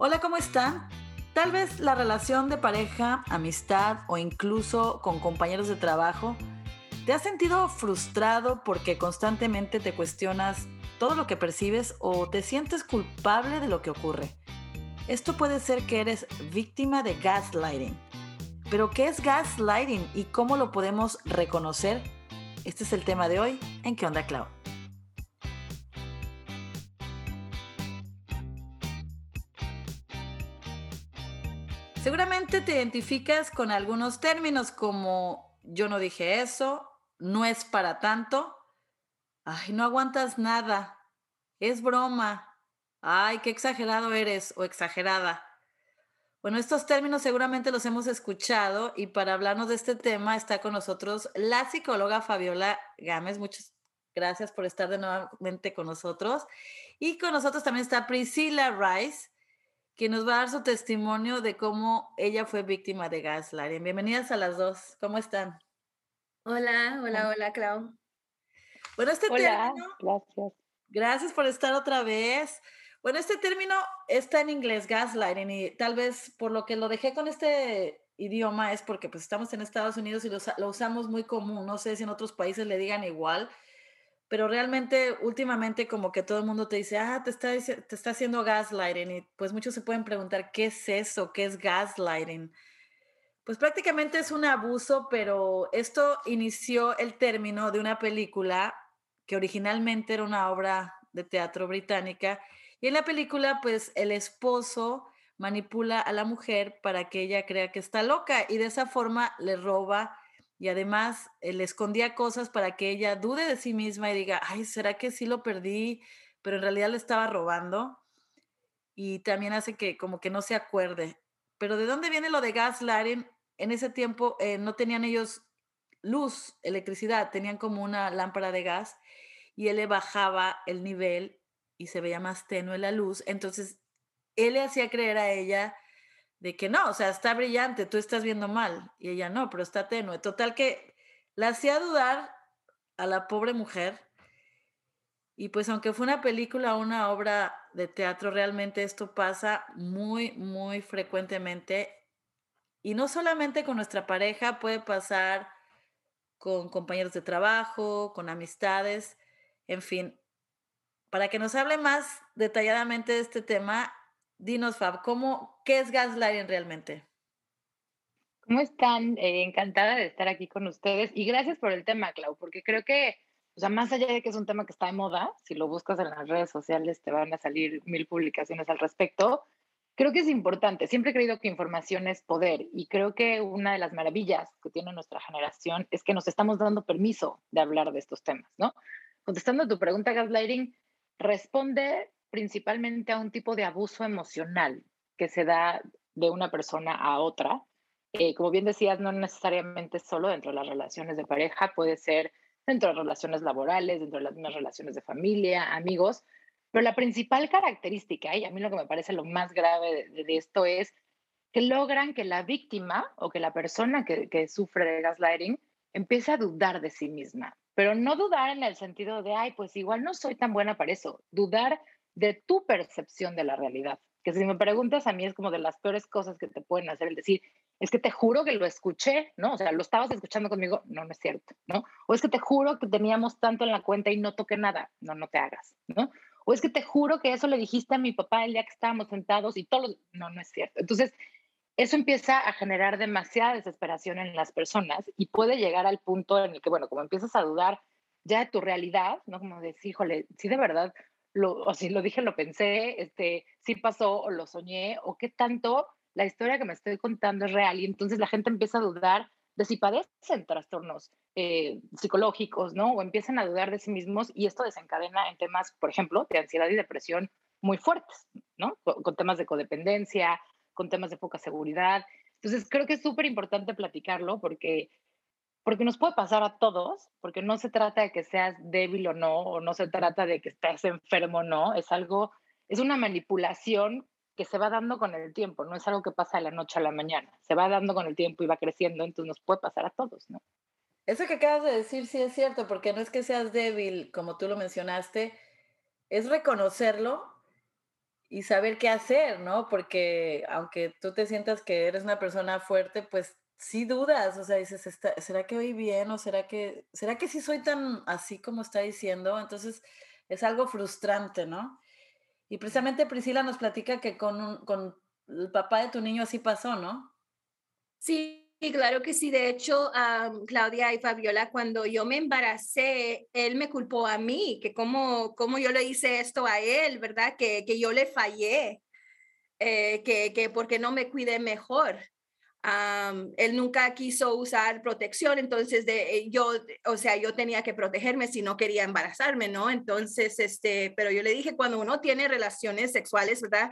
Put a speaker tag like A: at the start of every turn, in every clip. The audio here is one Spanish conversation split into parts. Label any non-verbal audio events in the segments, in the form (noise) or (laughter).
A: Hola, ¿cómo están? Tal vez la relación de pareja, amistad o incluso con compañeros de trabajo, ¿te has sentido frustrado porque constantemente te cuestionas todo lo que percibes o te sientes culpable de lo que ocurre? Esto puede ser que eres víctima de gaslighting. Pero ¿qué es gaslighting y cómo lo podemos reconocer? Este es el tema de hoy en ¿Qué onda, Clau? Seguramente te identificas con algunos términos como yo no dije eso, no es para tanto, ay, no aguantas nada, es broma, ay, qué exagerado eres o exagerada. Bueno, estos términos seguramente los hemos escuchado y para hablarnos de este tema está con nosotros la psicóloga Fabiola Gámez. Muchas gracias por estar de nuevamente con nosotros. Y con nosotros también está Priscila Rice que nos va a dar su testimonio de cómo ella fue víctima de gaslighting. Bienvenidas a las dos. ¿Cómo están?
B: Hola, hola, hola, Clau.
A: Bueno, este
C: hola, Gracias.
A: Gracias por estar otra vez. Bueno, este término está en inglés, gaslighting, y tal vez por lo que lo dejé con este idioma es porque pues estamos en Estados Unidos y lo, lo usamos muy común. No sé si en otros países le digan igual, pero realmente últimamente como que todo el mundo te dice, ah, te está, te está haciendo gaslighting y pues muchos se pueden preguntar, ¿qué es eso? ¿Qué es gaslighting? Pues prácticamente es un abuso, pero esto inició el término de una película que originalmente era una obra de teatro británica y en la película pues el esposo manipula a la mujer para que ella crea que está loca y de esa forma le roba y además eh, le escondía cosas para que ella dude de sí misma y diga, ay, ¿será que sí lo perdí? Pero en realidad le estaba robando. Y también hace que como que no se acuerde. Pero ¿de dónde viene lo de gaslighting? En ese tiempo eh, no tenían ellos luz, electricidad, tenían como una lámpara de gas y él le bajaba el nivel y se veía más tenue la luz. Entonces, él le hacía creer a ella de que no, o sea, está brillante, tú estás viendo mal. Y ella no, pero está tenue. Total que la hacía dudar a la pobre mujer. Y pues aunque fue una película, una obra de teatro, realmente esto pasa muy, muy frecuentemente. Y no solamente con nuestra pareja, puede pasar con compañeros de trabajo, con amistades, en fin. Para que nos hable más detalladamente de este tema, Dinos, Fab, ¿cómo, ¿qué es gaslighting realmente?
C: ¿Cómo están? Eh, encantada de estar aquí con ustedes y gracias por el tema, Clau, porque creo que, o sea, más allá de que es un tema que está de moda, si lo buscas en las redes sociales te van a salir mil publicaciones al respecto, creo que es importante. Siempre he creído que información es poder y creo que una de las maravillas que tiene nuestra generación es que nos estamos dando permiso de hablar de estos temas, ¿no? Contestando a tu pregunta, gaslighting responde principalmente a un tipo de abuso emocional que se da de una persona a otra. Eh, como bien decías, no necesariamente solo dentro de las relaciones de pareja, puede ser dentro de relaciones laborales, dentro de las relaciones de familia, amigos, pero la principal característica, y a mí lo que me parece lo más grave de, esto es que logran que la víctima o que la persona que, que sufre de gaslighting empiece a dudar de sí misma, pero no dudar en el sentido de, ay, pues igual no soy tan buena para eso, dudar de tu percepción de la realidad. Que si me preguntas a mí es como de las peores cosas que te pueden hacer el decir, es que te juro que lo escuché, ¿no? O sea, lo estabas escuchando conmigo, no, no es cierto, ¿no? O es que te juro que teníamos tanto en la cuenta y no toqué nada, no, no te hagas, ¿no? O es que te juro que eso le dijiste a mi papá el día que estábamos sentados y todo, no, no es cierto. Entonces, eso empieza a generar demasiada desesperación en las personas y puede llegar al punto en el que, bueno, como empiezas a dudar ya de tu realidad, ¿no? Como decir, híjole, sí de verdad lo, o si lo dije, lo pensé, este, si pasó o lo soñé, o qué tanto la historia que me estoy contando es real. Y entonces la gente empieza a dudar de si padecen trastornos eh, psicológicos, ¿no? O empiezan a dudar de sí mismos y esto desencadena en temas, por ejemplo, de ansiedad y depresión muy fuertes, ¿no? con temas de codependencia, con temas de poca seguridad. Entonces creo que es súper importante platicarlo porque porque nos puede pasar a todos, porque no se trata de que seas débil o no, o no se trata de que estés enfermo o no, es algo, es una manipulación que se va dando con el tiempo, no es algo que pasa de la noche a la mañana, se va dando con el tiempo y va creciendo, entonces nos puede pasar a todos, ¿no?
A: Eso que acabas de decir sí es cierto, porque no es que seas débil, como tú lo mencionaste, es reconocerlo y saber qué hacer, ¿no? Porque aunque tú te sientas que eres una persona fuerte, pues sí dudas, o sea, dices, ¿será que oí bien o será que, será que sí soy tan así como está diciendo? Entonces es algo frustrante, ¿no? Y precisamente Priscila nos platica que con, con el papá de tu niño así pasó, ¿no?
B: Sí, claro que sí. De hecho, Claudia y Fabiola, cuando yo me embaracé, él me culpó a mí, que cómo, cómo yo le hice esto a él, ¿verdad? Que, que yo le fallé, eh, que, que porque no me cuidé mejor él nunca quiso usar protección, entonces de, eh, yo, o sea, yo tenía que protegerme si no quería embarazarme, ¿no? Entonces, este, pero yo le dije, cuando uno tiene relaciones sexuales, ¿verdad?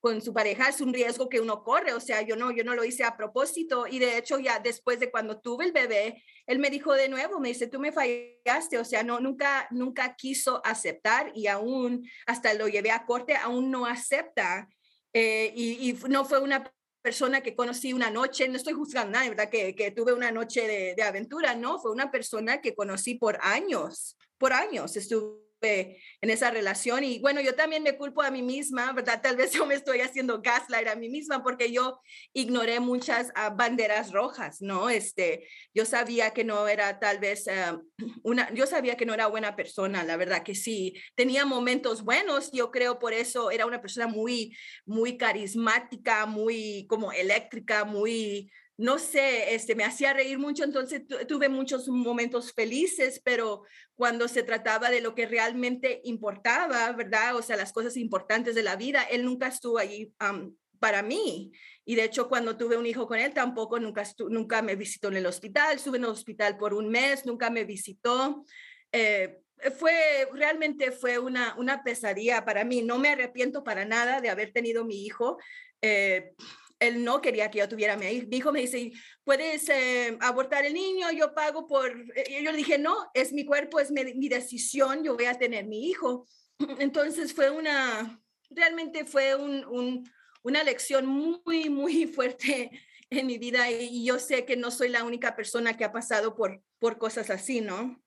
B: Con su pareja es un riesgo que uno corre, o sea, yo no, yo no lo hice a propósito y de hecho ya después de cuando tuve el bebé, él me dijo de nuevo, me dice, tú me fallaste, o sea, no, nunca, nunca quiso aceptar y aún, hasta lo llevé a corte, aún no acepta. Eh, y, y, no fue una persona que conocí una noche, no estoy juzgando nada, ¿verdad? Que, que tuve una noche de, de, aventura, no, fue una persona que conocí por años, por años estuve en esa relación. Y bueno, yo también me culpo a mí misma, ¿verdad? Tal vez (laughs) yo me estoy haciendo gaslight a mí misma porque yo ignoré muchas uh, banderas rojas, ¿no? Este, yo sabía que no era tal vez uh, (clears throat) una, yo sabía que no era buena persona, la verdad que sí. Tenía momentos buenos, yo creo por eso era una persona muy, muy carismática, muy como eléctrica, muy no sé, este, me hacía reír mucho, entonces tuve muchos momentos felices, pero cuando se trataba de lo que realmente importaba, ¿verdad? O sea, las cosas importantes de la vida, él nunca estuvo allí para mí. Y de hecho, cuando tuve un hijo con él, tampoco nunca, nunca me visitó en el hospital, estuve en el hospital por un mes, nunca me visitó. Eh, fue realmente fue una, una pesadilla para mí. No me arrepiento para nada de haber tenido mi hijo. Eh, él no quería que yo tuviera mi hijo. Me dice, ¿puedes eh, abortar el niño? Yo pago por... Eh, yo le dije, no, es mi cuerpo, es mi, decisión, yo voy a tener mi hijo. (clears throat) Entonces fue una, realmente fue un, una lección muy, muy (laughs) fuerte en mi vida y yo sé que no soy la única persona que ha pasado por, por cosas así, ¿no?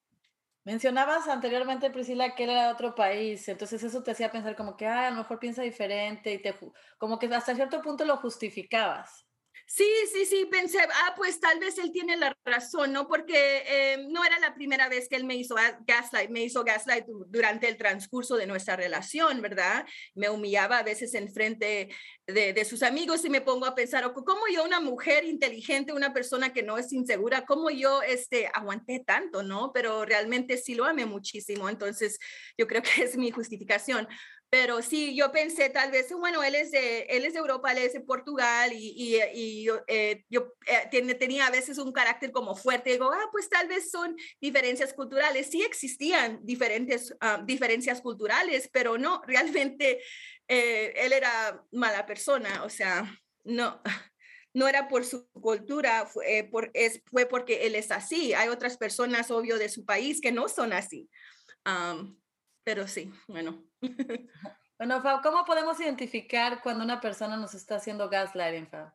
A: Mencionabas anteriormente, Priscila, que era de otro país, entonces eso te hacía pensar como que, ah, a lo mejor piensa diferente y te, como que hasta cierto punto lo justificabas.
B: Sí, sí, sí, pensé, ah, pues tal vez él tiene la razón, ¿no? Porque eh, no era la primera vez que él me hizo gaslight, me hizo gaslight durante el transcurso de nuestra relación, ¿verdad? Me humillaba a veces en frente de, de sus amigos y me pongo a pensar, ¿cómo yo, una mujer inteligente, una persona que no es insegura, cómo yo este, aguanté tanto, ¿no? Pero realmente sí lo amé muchísimo, entonces yo creo que es mi justificación. Pero sí, yo pensé tal vez, bueno, él es de, él es de Europa, él es de Portugal y, y, y eh, yo eh, tenía a veces un carácter como fuerte. Digo, ah, pues tal vez son diferencias culturales. Sí existían diferentes uh, diferencias culturales, pero no, realmente eh, él era mala persona. O sea, no, no era por su cultura, fue, por, es, fue porque él es así. Hay otras personas, obvio, de su país que no son así. Um, pero sí, bueno. (laughs)
A: Bueno, Fab, ¿cómo podemos identificar cuando una persona nos está haciendo gaslighting, Fab?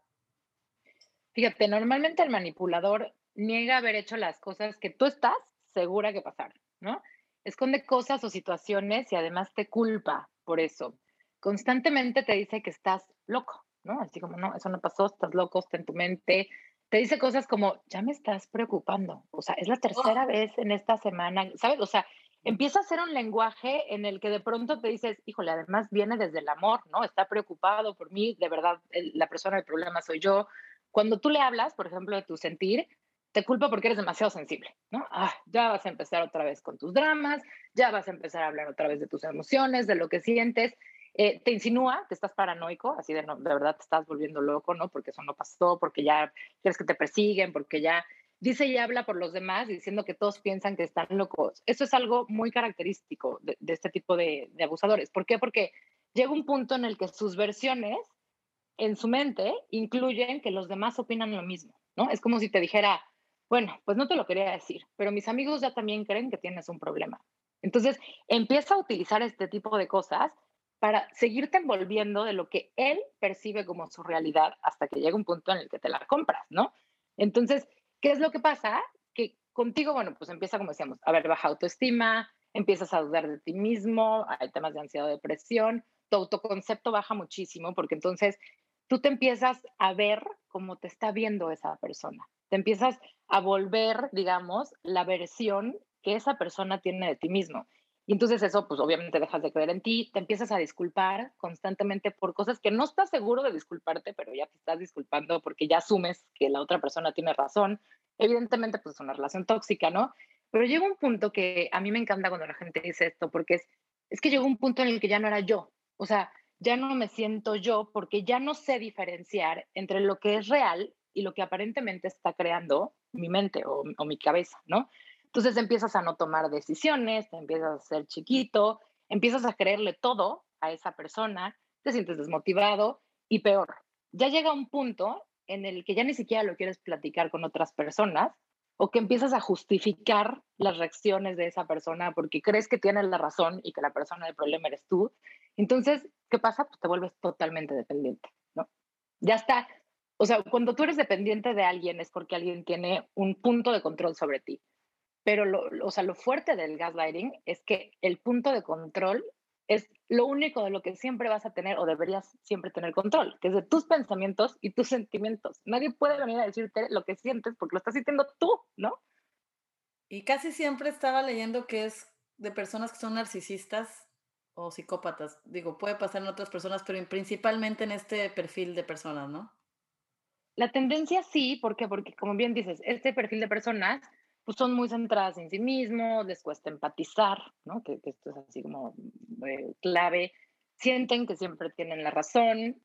C: Fíjate, normalmente el manipulador niega haber hecho las cosas que tú estás segura que pasaron, ¿no? Esconde cosas o situaciones y además te culpa por eso. Constantemente te dice que estás loco, ¿no? Así como, no, eso no pasó, estás loco, está en tu mente. Te dice cosas como, ya me estás preocupando. O sea, es la tercera oh. vez en esta semana, ¿sabes? O sea, empieza a ser un lenguaje en el que de pronto te dices, híjole, además viene desde el amor, ¿no? Está preocupado por mí, de verdad, la persona del problema soy yo. Cuando tú le hablas, por ejemplo, de tu sentir, te culpa porque eres demasiado sensible, ¿no? Ah, ya vas a empezar otra vez con tus dramas, ya vas a empezar a hablar otra vez de tus emociones, de lo que sientes. Eh, te insinúa, te estás paranoico, así de, no, de verdad te estás volviendo loco, ¿no? Porque eso no pasó, porque ya quieres que te persiguen, porque ya dice y habla por los demás diciendo que todos piensan que están locos. Eso es algo muy característico de, este tipo de, abusadores. ¿Por qué? Porque llega un punto en el que sus versiones en su mente incluyen que los demás opinan lo mismo, ¿no? Es como si te dijera, bueno, pues no te lo quería decir, pero mis amigos ya también creen que tienes un problema. Entonces, empieza a utilizar este tipo de cosas para seguirte envolviendo de lo que él percibe como su realidad hasta que llega un punto en el que te la compras, ¿no? Entonces, ¿Qué es lo que pasa? Que contigo, bueno, pues empieza, como decíamos, a ver baja autoestima, empiezas a dudar de ti mismo, hay temas de ansiedad o depresión, tu autoconcepto baja muchísimo porque entonces tú te empiezas a ver como te está viendo esa persona. Te empiezas a volver, digamos, la versión que esa persona tiene de ti mismo. Y entonces eso, pues obviamente dejas de creer en ti, te empiezas a disculpar constantemente por cosas que no estás seguro de disculparte, pero ya te estás disculpando porque ya asumes que la otra persona tiene razón. Evidentemente, pues es una relación tóxica, ¿no? Pero llega un punto que a mí me encanta cuando la gente dice esto, porque es, es que llegó un punto en el que ya no era yo. O sea, ya no me siento yo porque ya no sé diferenciar entre lo que es real y lo que aparentemente está creando mi mente o, o mi cabeza, ¿no? Entonces empiezas a no tomar decisiones, te empiezas a ser chiquito, empiezas a creerle todo a esa persona, te sientes desmotivado y peor, ya llega un punto en el que ya ni siquiera lo quieres platicar con otras personas o que empiezas a justificar las reacciones de esa persona porque crees que tienes la razón y que la persona del problema eres tú. Entonces, ¿qué pasa? Pues te vuelves totalmente dependiente, ¿no? Ya está. O sea, cuando tú eres dependiente de alguien es porque alguien tiene un punto de control sobre ti. Pero lo, o sea, lo fuerte del gaslighting es que el punto de control es lo único de lo que siempre vas a tener o deberías siempre tener control, que es de tus pensamientos y tus sentimientos. Nadie puede venir a decirte lo que sientes porque lo estás sintiendo tú, ¿no?
A: Y casi siempre estaba leyendo que es de personas que son narcisistas o psicópatas. Digo, puede pasar en otras personas, pero principalmente en este perfil de personas, ¿no?
C: La tendencia sí, ¿por qué? Porque como bien dices, este perfil de personas pues son muy centradas en sí mismos, les cuesta empatizar, ¿no? Que, esto es así como eh, clave, sienten que siempre tienen la razón,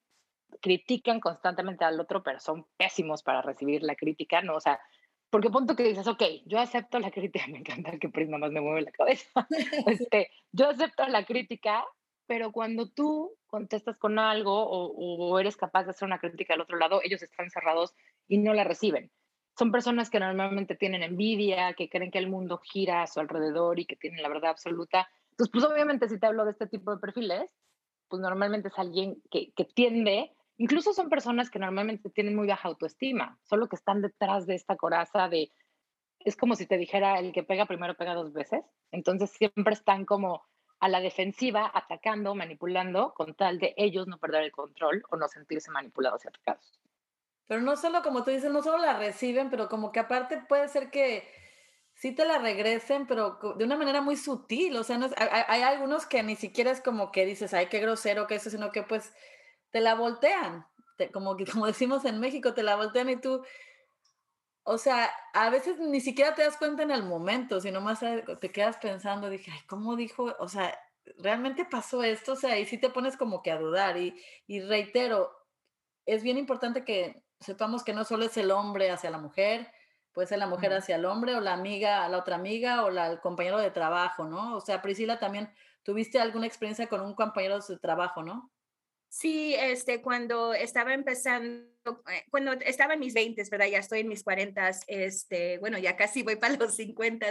C: critican constantemente al otro, pero son pésimos para recibir la crítica, ¿no? O sea, porque punto que dices, ok, yo acepto la crítica, (laughs) me encanta que Prisma más me mueve la cabeza, (laughs) este, yo acepto la crítica, pero cuando tú contestas con algo o, o, eres capaz de hacer una crítica al otro lado, ellos están cerrados y no la reciben son personas que normalmente tienen envidia, que creen que el mundo gira a su alrededor y que tienen la verdad absoluta. Entonces, pues obviamente si te hablo de este tipo de perfiles, pues normalmente es alguien que, que tiende, incluso son personas que normalmente tienen muy baja autoestima, solo que están detrás de esta coraza de, es como si te dijera, el que pega primero pega dos veces. Entonces siempre están como a la defensiva, atacando, manipulando, con tal de ellos no perder el control o no sentirse manipulados y atacados.
A: Pero no solo, como tú dices, no solo la reciben, pero como que aparte puede ser que sí te la regresen, pero de una manera muy sutil. O sea, no hay, algunos que ni siquiera es como que dices, ay, qué grosero que eso, sino que pues te la voltean. como, (laughs) como decimos en México, te la voltean y tú, o sea, a veces ni siquiera te das cuenta en el momento, sino más te quedas pensando, dije, ay, ¿cómo dijo? O sea, ¿realmente pasó esto? O sea, y sí te pones como que a dudar. Y, y reitero, es bien importante que sepamos que no solo es el hombre hacia la mujer, puede ser la mujer hacia el hombre o la amiga la otra amiga o la, el compañero de trabajo, ¿no? O sea, Priscila, también tuviste alguna experiencia con un compañero de trabajo, ¿no?
B: Sí, este, cuando estaba empezando, eh, cuando estaba en mis 20, ¿verdad? Ya estoy en mis 40, este, bueno, ya casi voy para los 50,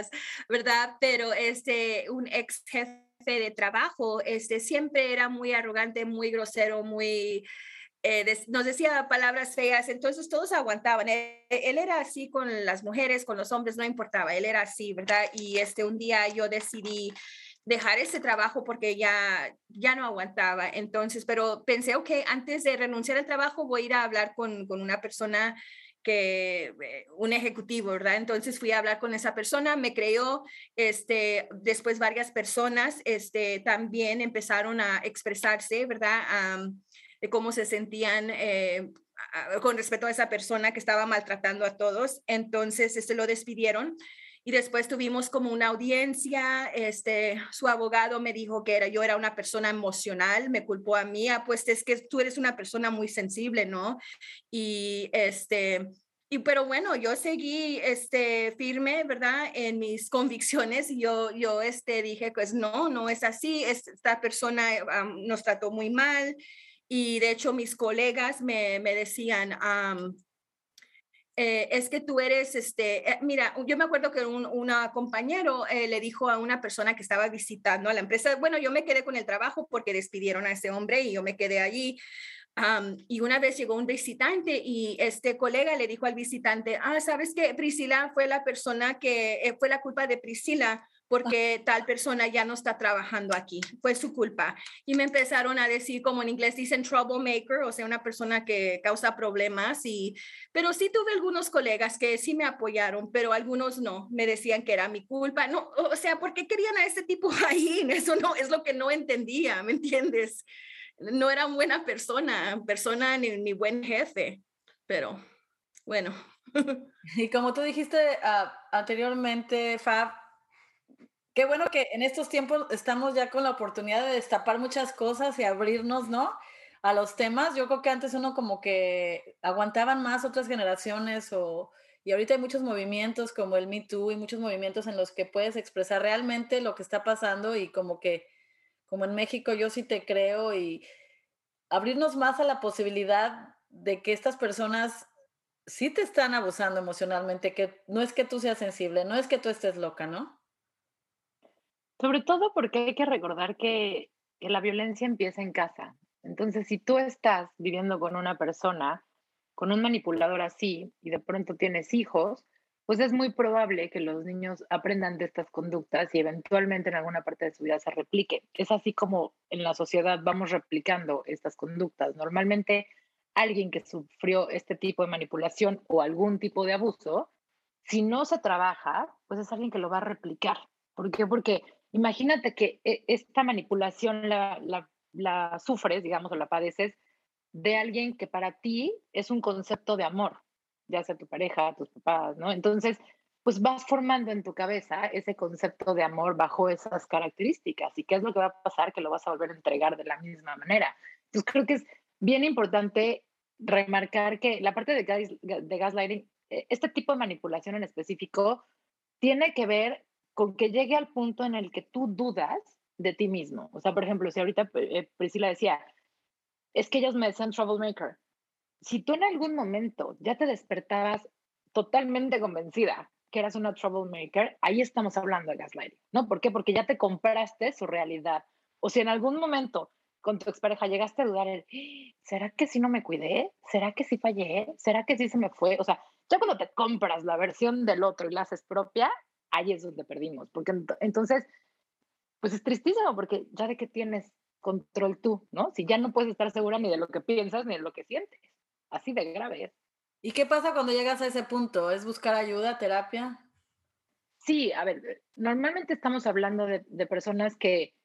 B: ¿verdad? Pero este, un ex jefe de trabajo, este, siempre era muy arrogante, muy grosero, muy, eh, nos decía palabras feas, entonces todos aguantaban. Él, él, era así con las mujeres, con los hombres, no importaba, él era así, ¿verdad? Y este, un día yo decidí dejar ese trabajo porque ya, ya no aguantaba. Entonces, pero pensé, ok, antes de renunciar al trabajo voy a ir a hablar con, con una persona que eh, un ejecutivo, ¿verdad? Entonces fui a hablar con esa persona, me creyó, este, después varias personas, este, también empezaron a expresarse, ¿verdad? De cómo se sentían eh, con respecto a esa persona que estaba maltratando a todos. Entonces, este, lo despidieron y después tuvimos como una audiencia, este, su abogado me dijo que era, yo era una persona emocional, me culpó a mí, ah, pues es que tú eres una persona muy sensible, ¿no? Y este, y pero bueno, yo seguí este, firme, ¿verdad? En mis (laughs) convicciones yo, yo este, dije, pues no, no es así, esta persona nos trató muy mal, y de hecho mis colegas me, me decían, eh, es que tú eres, este, eh, mira, yo me acuerdo que un una compañero eh, le dijo a una persona que estaba visitando a la empresa, bueno, yo me quedé con el trabajo porque despidieron a ese hombre y yo me quedé allí. y una vez llegó un visitante y este colega le dijo al visitante, ah, sabes que Priscila fue la persona que fue la culpa de Priscila porque tal persona ya no está trabajando aquí, fue su culpa. Y me empezaron a decir, como en inglés dicen troublemaker, o sea, una persona que causa problemas. Y, pero sí tuve algunos colegas que sí me apoyaron, pero algunos no, me decían que era mi culpa. No, o sea, ¿por qué querían a ese tipo (laughs) ahí? Eso no es lo que no entendía, ¿me entiendes? No era buena persona, persona ni, ni buen jefe, pero bueno. (laughs)
A: Y como tú dijiste uh, anteriormente, Fab, Qué bueno que en estos tiempos estamos ya con la oportunidad de destapar muchas cosas y abrirnos, ¿no? A los temas. Yo creo que antes uno como que aguantaban más otras generaciones o, y ahorita hay muchos movimientos como el Me Too y muchos movimientos en los que puedes expresar realmente lo que está pasando y como que, como en México yo sí te creo y abrirnos más a la posibilidad de que estas personas sí te están abusando emocionalmente, que no es que tú seas sensible, no es que tú estés loca, ¿no?
C: Sobre todo porque hay que recordar que, la violencia empieza en casa. Entonces, si tú estás viviendo con una persona, con un manipulador así, y de pronto tienes hijos, pues es muy probable que los niños aprendan de estas conductas y eventualmente en alguna parte de su vida se replique. Es así como en la sociedad vamos replicando estas conductas. Normalmente alguien que sufrió este tipo de manipulación o algún tipo de abuso, si no se trabaja, pues es alguien que lo va a replicar. ¿Por qué? Porque Imagínate que e, esta manipulación la, sufres, digamos, o la padeces de alguien que para ti es un concepto de amor, ya sea tu pareja, tus papás, ¿no? Entonces, pues vas formando en tu cabeza ese concepto de amor bajo esas características. ¿Y qué es lo que va a pasar? Que lo vas a volver a entregar de la misma manera. Entonces, creo que es bien importante remarcar que la parte de, de gaslighting, e, este tipo de manipulación en específico, tiene que ver con que llegue al punto en el que tú dudas de ti mismo. O sea, por ejemplo, si ahorita eh, Priscila decía, es que ellos me decían troublemaker. Si tú en algún momento ya te despertabas totalmente convencida que eras una troublemaker, ahí estamos hablando de gaslighting, ¿no? ¿Por qué? Porque ya te compraste su realidad. O si en algún momento con tu expareja llegaste a dudar, ¿será que si no me cuidé? ¿Será que sí fallé? ¿Será que sí se me fue? O sea, ya cuando te compras la versión del otro y la haces propia, ahí es donde perdimos. Porque entonces, pues es tristísimo porque ya de que tienes control tú, ¿no? Si ya no puedes estar segura ni de lo que piensas ni de lo que sientes. Así de grave es.
A: ¿Y qué pasa cuando llegas a ese punto? ¿Es buscar ayuda, terapia?
C: Sí, a ver, normalmente estamos hablando de, de personas que,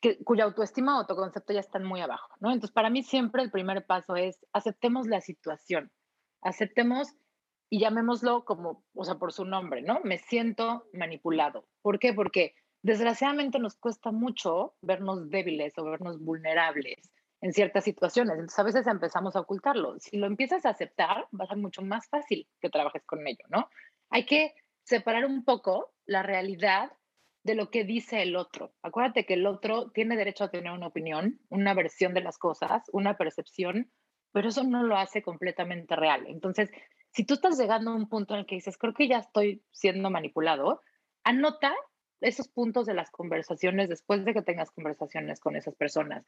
C: que, cuya autoestima o autoconcepto ya están muy abajo, ¿no? Entonces, para mí siempre el primer paso es aceptemos la situación, aceptemos y llamémoslo como, o sea, por su nombre, ¿no? Me siento manipulado. ¿Por qué? Porque desgraciadamente nos cuesta mucho vernos débiles o vernos vulnerables en ciertas situaciones. Entonces a veces empezamos a ocultarlo. Si lo empiezas a aceptar, va a ser mucho más fácil que trabajes con ello, ¿no? Hay que separar un poco la realidad de lo que dice el otro. Acuérdate que el otro tiene derecho a tener una opinión, una versión de las cosas, una percepción, pero eso no lo hace completamente real. Entonces, si tú estás llegando a un punto en el que dices, creo que ya estoy siendo manipulado, anota esos puntos de las conversaciones después de que tengas conversaciones con esas personas.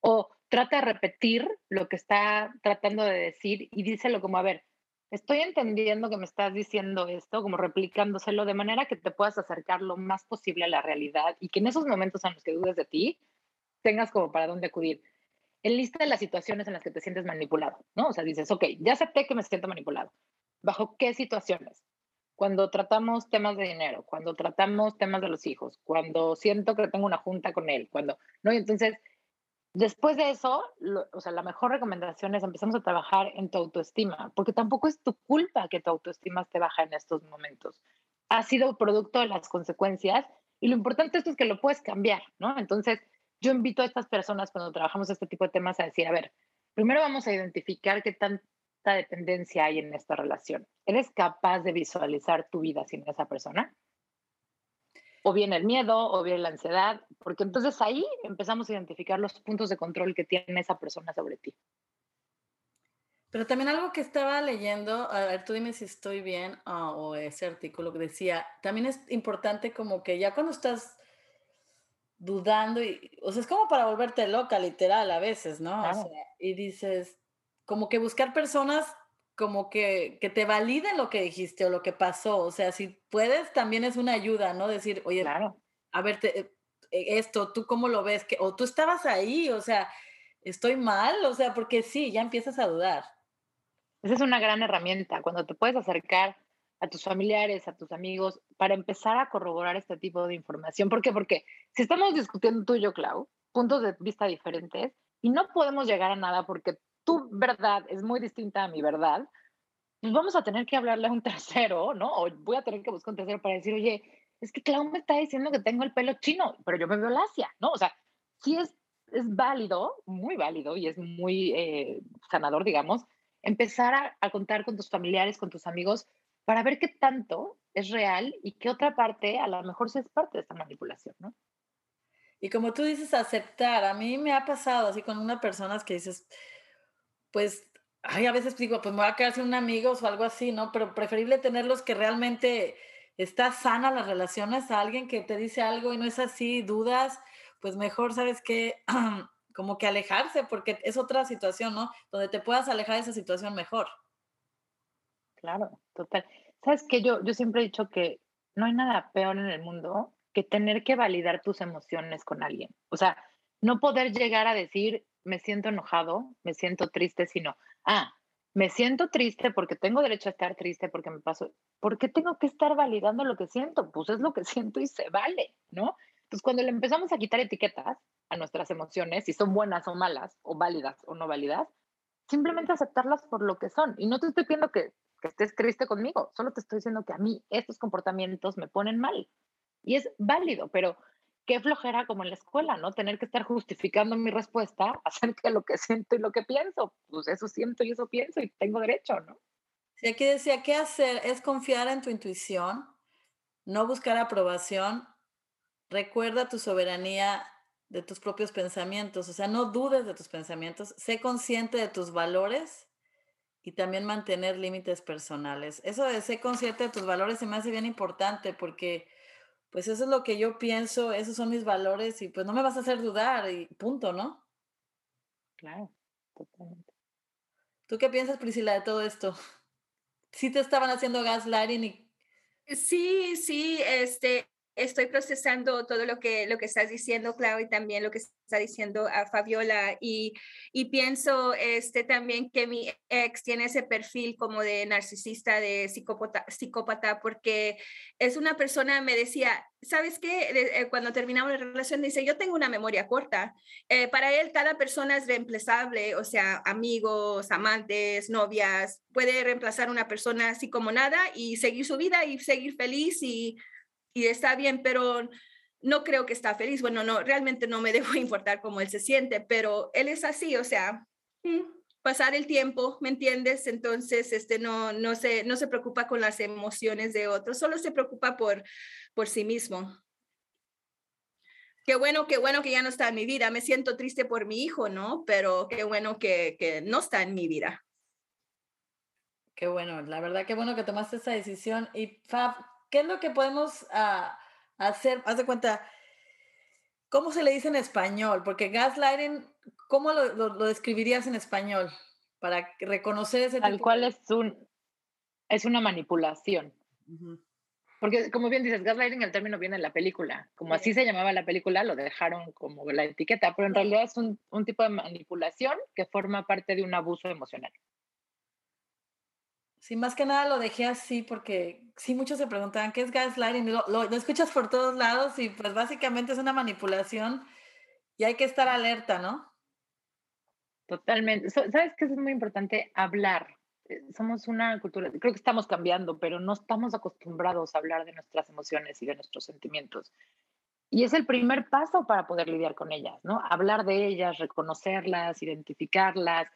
C: O trata de repetir lo que está tratando de decir y díselo como, a ver, estoy entendiendo que me estás diciendo esto, como replicándoselo de manera que te puedas acercar lo más posible a la realidad y que en esos momentos en los que dudes de ti, tengas como para dónde acudir. En lista de las situaciones en las que te sientes manipulado, ¿no? O sea, dices, ok, ya acepté que me siento manipulado. ¿Bajo qué situaciones? Cuando tratamos temas de dinero, cuando tratamos temas de los hijos, cuando siento que tengo una junta con él, cuando, ¿no? Y entonces, después de eso, o sea, la mejor recomendación es empezamos a trabajar en tu autoestima, porque tampoco es tu culpa que tu autoestima esté baja en estos momentos. Ha sido producto de las consecuencias y lo importante es que lo puedes cambiar, ¿no? Entonces, yo invito a estas personas cuando trabajamos este tipo de temas a decir, a ver, primero vamos a identificar qué tanta dependencia hay en esta relación. ¿Eres capaz de visualizar tu vida sin esa persona? O bien el miedo, o bien la ansiedad, porque entonces ahí empezamos a identificar los puntos de control que tiene esa persona sobre ti.
A: Pero también algo que estaba leyendo, a ver, tú dime si estoy bien, ah, o ese artículo que decía, también es importante como que ya cuando estás dudando, y, o sea, es como para volverte loca, literal, a veces, ¿no? y dices, como que buscar personas como que, que, te validen lo que dijiste o lo que pasó. O sea, si puedes, también es una ayuda, ¿no? Decir, oye, a ver, eh, esto, ¿tú cómo lo ves? que O tú estabas ahí, o sea, estoy mal, o sea, porque sí, ya empiezas a dudar.
C: Esa es una gran herramienta, cuando te puedes acercar a tus familiares, a tus amigos, para empezar a corroborar este tipo de información. ¿Por qué? Porque si estamos discutiendo tú y yo, Clau, puntos de vista diferentes, y no podemos llegar a nada porque tu verdad es muy distinta a mi verdad, pues vamos a tener que hablarle a un (laughs) tercero, ¿no? O voy a tener que buscar un tercero para decir, oye, es que Clau me está diciendo que tengo el pelo chino, pero yo me veo lacia, ¿no? O sea, sí es, es válido, muy válido y es muy eh, sanador, digamos, empezar a, a, contar con tus familiares, con tus amigos, para ver qué tanto es real y qué otra parte a lo mejor sí es parte de esta manipulación, ¿no?
A: Y como tú dices, aceptar. A mí me ha pasado así con una persona que dices, pues, ay, a veces digo, pues me voy a quedar sin un amigos o algo así, ¿no? Pero preferible tenerlos que realmente está sana las relaciones a alguien que te dice algo y no es así, dudas, pues mejor, ¿sabes qué? (clears throat) Como que alejarse, porque es otra situación, ¿no? Donde te puedas alejar de esa situación mejor.
C: Claro, total. Sabes que yo, yo siempre he dicho que no hay nada peor en el mundo que tener que validar tus emociones con alguien. O sea, no poder llegar a decir, me siento enojado, me siento triste, sino, ah, me siento triste porque tengo derecho a estar triste porque me pasó. ¿Por qué tengo que estar validando lo que siento? Pues es lo que (laughs) siento y se vale, ¿no? Entonces, cuando le empezamos a quitar etiquetas a nuestras emociones, si son buenas o malas, o válidas o no válidas, simplemente aceptarlas por lo que son. Y no te estoy pidiendo que, que estés triste conmigo, solo te estoy diciendo que a mí estos comportamientos me ponen mal. Y es válido, pero qué flojera como en la escuela, ¿no? Tener que estar justificando mi respuesta (laughs) acerca de lo que siento y lo que pienso. Pues eso siento y eso pienso y tengo derecho, ¿no?
A: Sí, aquí decía, ¿qué hacer? Es confiar en tu intuición, no buscar aprobación. Recuerda tu soberanía de tus propios pensamientos, o sea, no dudes de tus pensamientos, sé consciente de tus valores y también mantener límites personales. Eso de ser consciente de tus valores se me hace bien importante porque pues eso es lo que yo pienso, esos son mis valores y pues no me vas a hacer dudar y punto, ¿no?
C: Claro, totalmente.
A: ¿Tú qué piensas, Priscila, de todo esto? (laughs) ¿Sí te estaban haciendo gaslighting y...
B: Sí, sí, este, estoy procesando todo lo que, lo que estás diciendo, Clau, y también lo que está diciendo a Fabiola. Y, y, pienso este, también que mi ex tiene ese perfil como de narcisista, de psicópata, psicópata porque es una persona, me decía, ¿sabes qué? Eh, cuando terminamos la relación, dice, yo tengo una memoria corta. Eh, para él, cada persona es reemplazable, o sea, amigos, amantes, novias, puede reemplazar una persona así como nada y seguir su vida y seguir feliz y y está bien, pero no creo que está feliz. Bueno, no, realmente no me (laughs) debo importar cómo él se siente, pero él es así, o sea, pasar el tiempo, ¿me entiendes? Entonces, este, no, no, se, no se preocupa con las emociones de otros, solo se preocupa por, por sí mismo. Qué bueno, qué bueno que ya no está en mi vida. Me siento triste por mi hijo, ¿no? Pero qué bueno que, que no está en mi vida.
A: Qué bueno, la verdad, qué bueno que tomaste esa decisión. Y Fab, ¿qué es lo que podemos ah, hacer? Haz de cuenta, ¿cómo se le dice en español? Porque gaslighting, ¿cómo lo, describirías en español? Para reconocer ese
C: Tal cual es, un, es una manipulación. Porque, como bien dices, gaslighting, el término viene en la película. Como así se llamaba la película, lo dejaron como la etiqueta, pero en realidad es un, un tipo de manipulación que forma parte de un abuso emocional.
A: Sí, más que nada lo dejé así porque sí, muchos se preguntaban qué es gaslighting. Lo, lo, escuchas por todos lados y pues básicamente es una manipulación y hay que estar alerta, ¿no?
C: Totalmente. ¿Sabes qué es muy importante? Hablar. Eh, somos una cultura, creo que estamos cambiando, pero no estamos acostumbrados a hablar de nuestras emociones y de nuestros sentimientos. Y es el primer paso para poder lidiar con ellas, ¿no? Hablar de ellas, reconocerlas, identificarlas,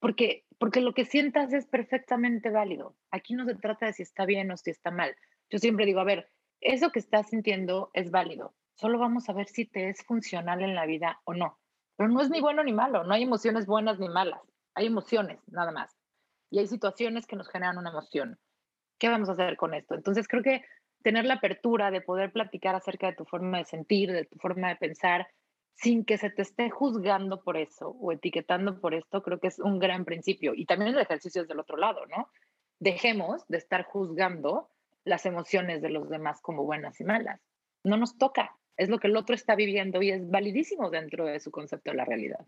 C: porque, porque lo que sientas es perfectamente válido. Aquí no se trata de si está bien o si está mal. Yo siempre digo, a ver, eso que estás sintiendo es válido. Solo vamos a ver si te es funcional en la vida o no. Pero no es ni bueno ni malo, no hay emociones buenas ni malas. Hay emociones, nada más. Y hay situaciones que nos generan una emoción. ¿Qué vamos a hacer con esto? Entonces creo que tener la apertura de poder platicar acerca de tu forma de sentir, de tu forma de pensar, sin que se te esté juzgando por eso o etiquetando por esto, creo que es un gran principio. Y también el ejercicio es del otro lado, ¿no? Dejemos de estar juzgando las emociones de los demás como buenas y malas. No nos toca. es lo que el otro está viviendo y es validísimo dentro de su concepto de la realidad.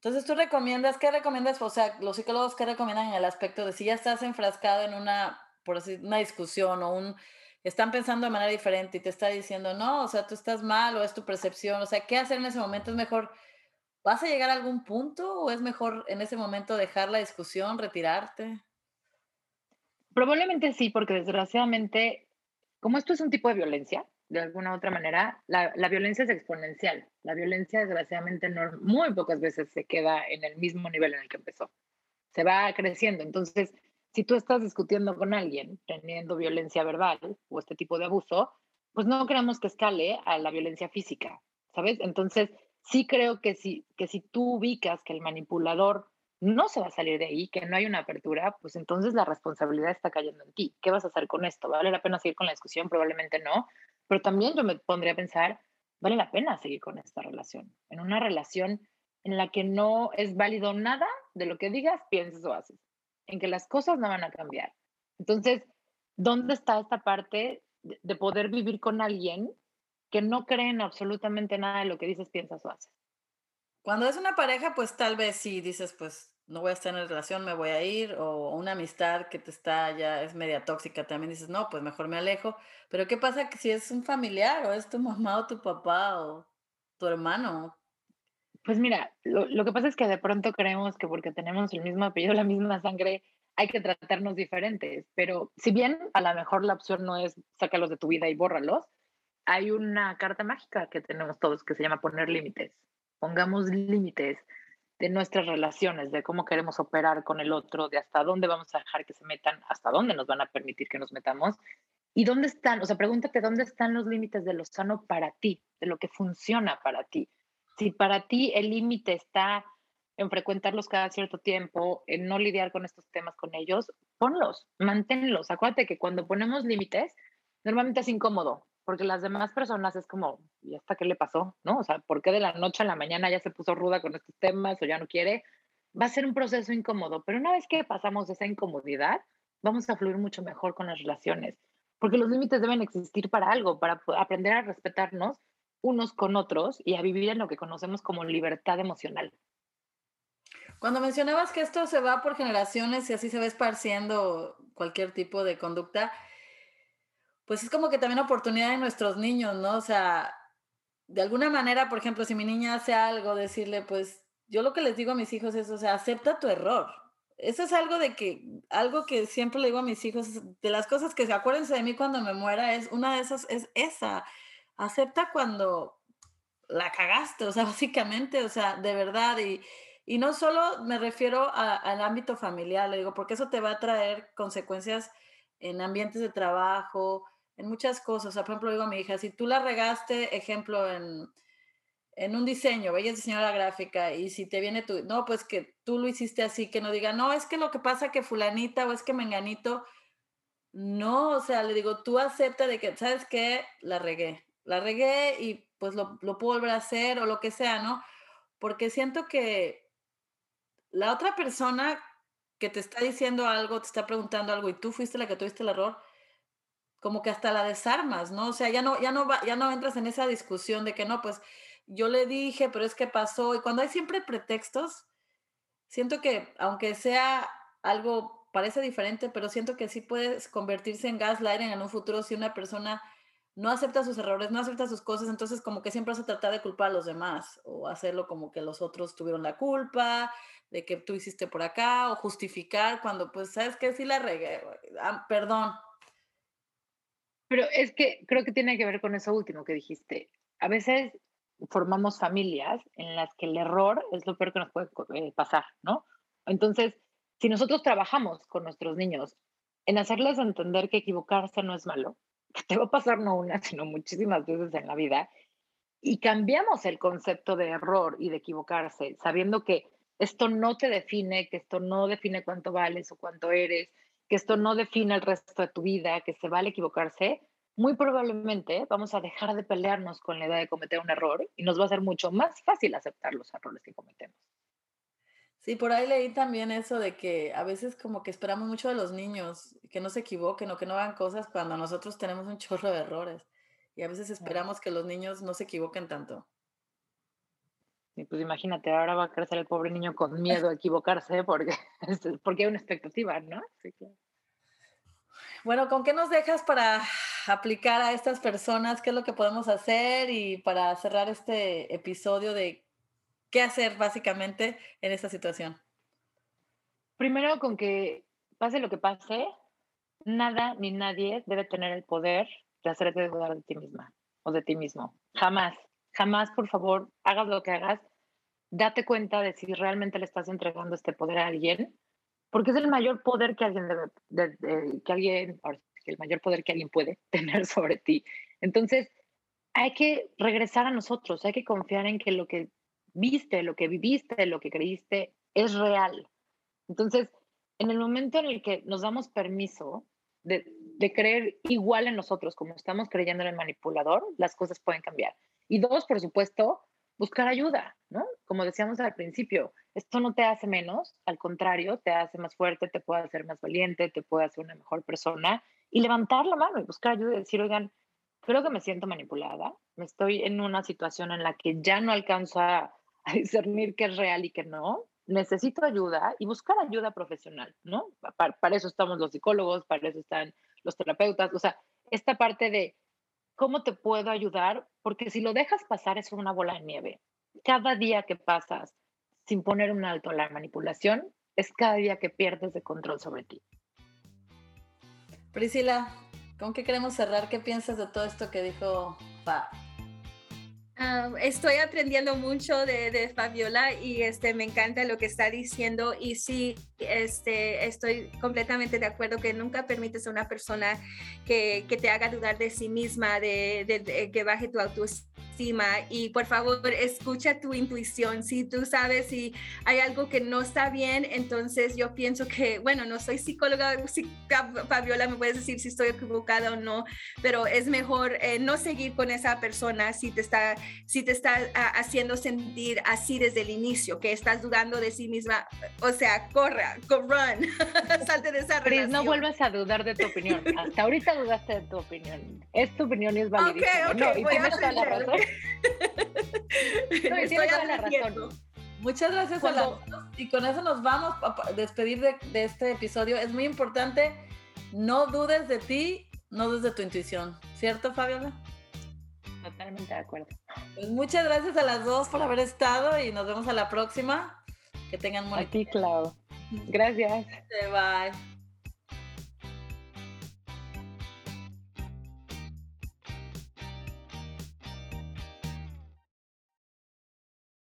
A: Entonces, ¿tú recomiendas, qué recomiendas? O sea, los psicólogos, ¿qué recomiendan en el aspecto de si ya estás enfrascado en una, por así, una discusión o un, están pensando de manera diferente y te está diciendo, no, o sea, tú estás mal o es tu percepción, o sea, ¿qué hacer en ese momento? ¿Es mejor, vas a llegar a algún punto o es mejor en ese momento dejar la discusión, retirarte?
C: Probablemente sí, porque desgraciadamente, como esto es un tipo de violencia, de alguna u otra manera, la, violencia es exponencial. La violencia, desgraciadamente, no, muy pocas veces se queda en el mismo nivel en el que empezó. Se va creciendo. Entonces, si tú estás discutiendo con alguien teniendo violencia verbal o este tipo de abuso, pues no queremos que escale a la violencia física, ¿sabes? Entonces, sí creo que si, que si tú ubicas que el manipulador no se va a salir de ahí, que no hay una apertura, pues entonces la responsabilidad está cayendo en ti. ¿Qué vas a hacer con esto? ¿Vale la pena seguir con la discusión? Probablemente no, pero también yo me pondría a pensar, ¿vale la pena seguir con esta relación? En una relación en la que no es válido nada de lo que digas, pienses o haces, en que las cosas no van a cambiar. Entonces, ¿dónde está esta parte de poder vivir con alguien que no cree en absolutamente nada de lo que dices, piensas o haces?
A: Cuando es una pareja, pues tal vez sí dices, pues no voy a estar en relación, me voy a ir, o una amistad que te está ya es media tóxica, también dices, no, pues mejor me alejo. Pero ¿qué pasa si es un familiar o es tu mamá o tu papá o tu hermano?
C: Pues mira, lo, lo que pasa es que de pronto creemos que porque tenemos el mismo apellido, (laughs) la misma sangre, hay que tratarnos diferentes. Pero si bien a lo mejor la opción no es sácalos de tu vida y bórralos, hay una carta mágica que tenemos todos que se llama poner límites pongamos límites de nuestras relaciones, de cómo queremos operar con el otro, de hasta dónde vamos a dejar que se metan, hasta dónde nos van a permitir que nos metamos y dónde están, o sea, pregúntate dónde están los límites de lo sano para ti, de lo que funciona para ti. Si para ti el límite está en frecuentarlos cada cierto tiempo, en no lidiar con estos temas con ellos, ponlos, manténlos. Acuérdate que cuando ponemos límites, normalmente es incómodo, porque las demás personas es como, ¿y hasta qué le pasó? ¿No? O sea, ¿por qué de la noche a la mañana ya se puso ruda con estos temas o ya no quiere? Va a ser un proceso incómodo, pero una vez que pasamos esa incomodidad, vamos a fluir mucho mejor con las relaciones, porque los límites deben existir para algo, para aprender a respetarnos unos con otros y a vivir en lo que conocemos como libertad emocional.
A: Cuando mencionabas que esto se va por generaciones y así se va esparciendo cualquier tipo de conducta, pues es como que también oportunidad de nuestros niños, ¿no? O sea, de alguna manera, por ejemplo, si mi niña hace algo, decirle, pues yo lo que les digo a mis hijos es, o sea, acepta tu error. Eso es algo de que, algo que siempre le digo a mis hijos, de las cosas que se acuérdense de mí cuando me muera, es una de esas, es esa. Acepta cuando la cagaste, o sea, (laughs) básicamente, o sea, de verdad. Y, y no solo me refiero al ámbito familiar, le digo, porque eso te va a traer consecuencias en ambientes de trabajo, en muchas cosas. O sea, por ejemplo, digo a mi hija, si tú la regaste, ejemplo, en, en un diseño, ella es diseñadora gráfica, y si te viene tú, no, pues que tú lo hiciste así, que no diga, no, es que lo que pasa que fulanita o es que menganito, no, o sea, le digo, tú acepta de que, ¿sabes qué? La regué, la regué y pues lo, lo puedo volver a hacer o lo que sea, ¿no? Porque siento que la otra persona que te está diciendo algo, te está preguntando algo y tú fuiste la que tuviste el error, como que hasta la desarmas, ¿no? O sea, ya no, ya no, ya no entras en esa discusión de que no, pues yo le dije, pero es que pasó. Y cuando hay siempre pretextos, siento que aunque sea algo, parece diferente, pero siento que sí puedes convertirse en gaslighting en un futuro si una persona no acepta sus errores, no acepta sus cosas, entonces como que siempre vas a tratar de culpar a los demás o hacerlo como que los otros tuvieron la culpa, de que tú hiciste por acá o justificar cuando pues sabes que sí la regué, ah, perdón,
C: pero es que creo que tiene que ver con eso último que dijiste. A veces formamos familias en las que el error es lo peor que nos puede eh, pasar, ¿no? Entonces, si nosotros trabajamos con nuestros niños en hacerles entender que equivocarse no es malo, (laughs) te va a pasar no una, sino muchísimas veces en la vida, y cambiamos el concepto de error y de equivocarse, sabiendo que esto no te define, que esto no define cuánto vales o cuánto eres, que esto no define el resto de tu vida, que se vale equivocarse, muy probablemente vamos a dejar de pelearnos con la idea de cometer un error y nos va a ser mucho más fácil aceptar los errores que cometemos.
A: Sí, por ahí leí también eso de que a veces como que esperamos mucho de los niños, que no se equivoquen o que no hagan cosas cuando nosotros tenemos un (laughs) chorro de errores. y a veces esperamos que los niños no se equivoquen tanto.
C: Y pues imagínate, ahora va a crecer el pobre niño con miedo a equivocarse porque, (laughs) porque hay una expectativa, ¿no?
A: Bueno, ¿con qué nos dejas para aplicar a estas personas? ¿Qué es lo que podemos hacer? Y para cerrar este episodio de qué hacer básicamente en esta situación.
C: Primero, con que pase lo que pase, nada ni nadie debe tener el poder de hacerte dudar de ti misma o de ti mismo. Jamás, jamás, por favor, hagas lo que hagas, date cuenta de si realmente le estás entregando este poder a alguien porque es el mayor poder que alguien debe, que alguien, el mayor poder que alguien puede (laughs) tener sobre ti. Entonces, hay que regresar a nosotros, hay que confiar en que lo que viste, lo que viviste, lo que creíste es real. Entonces, en el momento en el que nos damos permiso de, de creer igual en nosotros como estamos creyendo en el manipulador, las cosas pueden cambiar. Y dos, por supuesto, buscar ayuda, ¿no? Como decíamos al principio, esto no te hace menos, al contrario, te hace más fuerte, te puede hacer más valiente, te puede hacer una mejor persona y levantar la mano y buscar ayuda y decir, oigan, creo que me siento manipulada, me estoy en una situación en la que ya no alcanzo a, discernir qué es real y qué no, necesito ayuda y buscar ayuda profesional, ¿no? Para, para eso estamos los psicólogos, para eso están los terapeutas, o sea, esta parte de ¿cómo te puedo ayudar? Porque si lo dejas pasar es una bola de nieve. Cada día que pasas sin poner un alto a la manipulación es cada día que pierdes de control sobre ti.
A: Priscila, ¿con qué queremos cerrar? ¿Qué piensas de todo esto que dijo Fa?
B: Estoy aprendiendo mucho de, Fabiola y este, me encanta lo que está diciendo y sí, este, estoy completamente de acuerdo que nunca permites a una persona que, que te haga dudar de sí misma, de que baje tu autoestima y por favor escucha tu intuición. Si tú sabes si hay algo que no está bien, entonces yo pienso que, bueno, no soy psicóloga, si, Fabiola me puedes decir si estoy equivocada o no, pero es mejor eh, no seguir con esa persona si te está, si te está haciendo sentir así desde el inicio, que estás dudando de sí misma. O sea, corra, go run, (laughs) salte de esa relación.
C: no vuelvas a dudar de tu opinión. Hasta ahorita dudaste de tu opinión. Es tu opinión y es validísima. Okay, okay, no, y tienes toda la razón. (laughs)
A: Muchas gracias a Y con eso nos vamos a despedir de, este episodio. Es muy importante, no dudes de ti, no dudes de tu intuición. ¿Cierto, Fabiola?
C: Totalmente de acuerdo.
A: Pues muchas gracias a las dos por haber estado y nos vemos a la próxima. Que tengan
C: muy A ti, Clau. Gracias.
A: Bye.